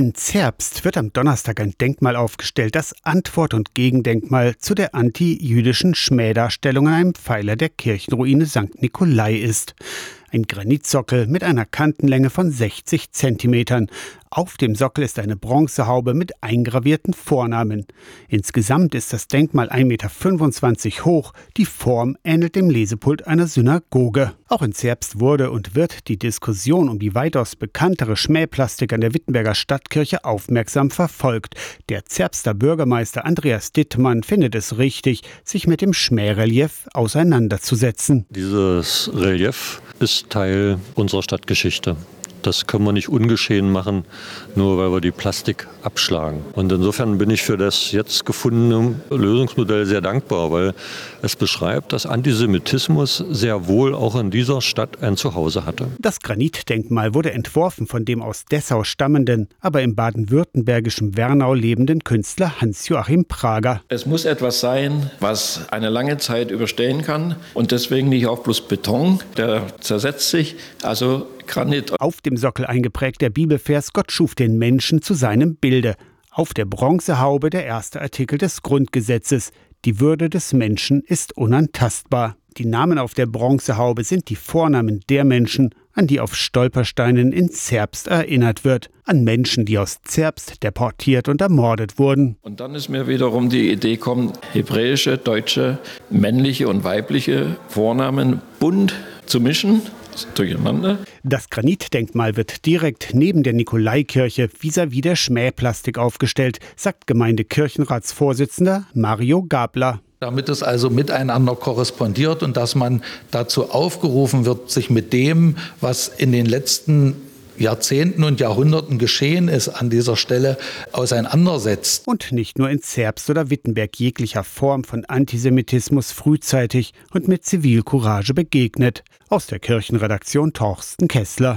In Zerbst wird am Donnerstag ein Denkmal aufgestellt, das Antwort- und Gegendenkmal zu der anti-jüdischen Schmähdarstellung an einem Pfeiler der Kirchenruine St. Nikolai ist. Ein Granitsockel mit einer Kantenlänge von 60 Zentimetern. Auf dem Sockel ist eine Bronzehaube mit eingravierten Vornamen. Insgesamt ist das Denkmal 1,25 Meter hoch. Die Form ähnelt dem Lesepult einer Synagoge. Auch in Zerbst wurde und wird die Diskussion um die weitaus bekanntere Schmähplastik an der Wittenberger Stadtkirche aufmerksam verfolgt. Der Zerbster Bürgermeister Andreas Dittmann findet es richtig, sich mit dem Schmährelief auseinanderzusetzen. Dieses Relief ist Teil unserer Stadtgeschichte. Das können wir nicht ungeschehen machen, nur weil wir die Plastik abschlagen. Und insofern bin ich für das jetzt gefundene Lösungsmodell sehr dankbar, weil es beschreibt, dass Antisemitismus sehr wohl auch in dieser Stadt ein Zuhause hatte. Das Granitdenkmal wurde entworfen von dem aus Dessau stammenden, aber im baden-württembergischen Wernau lebenden Künstler Hans-Joachim Prager. Es muss etwas sein, was eine lange Zeit überstehen kann und deswegen nicht auch bloß Beton, der zersetzt sich. Also Granit. Auf dem Sockel eingeprägt der Bibelvers Gott schuf den Menschen zu seinem Bilde. Auf der Bronzehaube der erste Artikel des Grundgesetzes. Die Würde des Menschen ist unantastbar. Die Namen auf der Bronzehaube sind die Vornamen der Menschen, an die auf Stolpersteinen in Zerbst erinnert wird. An Menschen, die aus Zerbst deportiert und ermordet wurden. Und dann ist mir wiederum die Idee gekommen, hebräische, deutsche, männliche und weibliche Vornamen bunt zu mischen durcheinander. Das Granitdenkmal wird direkt neben der Nikolaikirche vis-à-vis der Schmähplastik aufgestellt, sagt Gemeindekirchenratsvorsitzender Mario Gabler damit es also miteinander korrespondiert und dass man dazu aufgerufen wird, sich mit dem, was in den letzten Jahrzehnten und Jahrhunderten geschehen ist, an dieser Stelle auseinandersetzt. Und nicht nur in Zerbst oder Wittenberg jeglicher Form von Antisemitismus frühzeitig und mit Zivilcourage begegnet. Aus der Kirchenredaktion Torsten Kessler.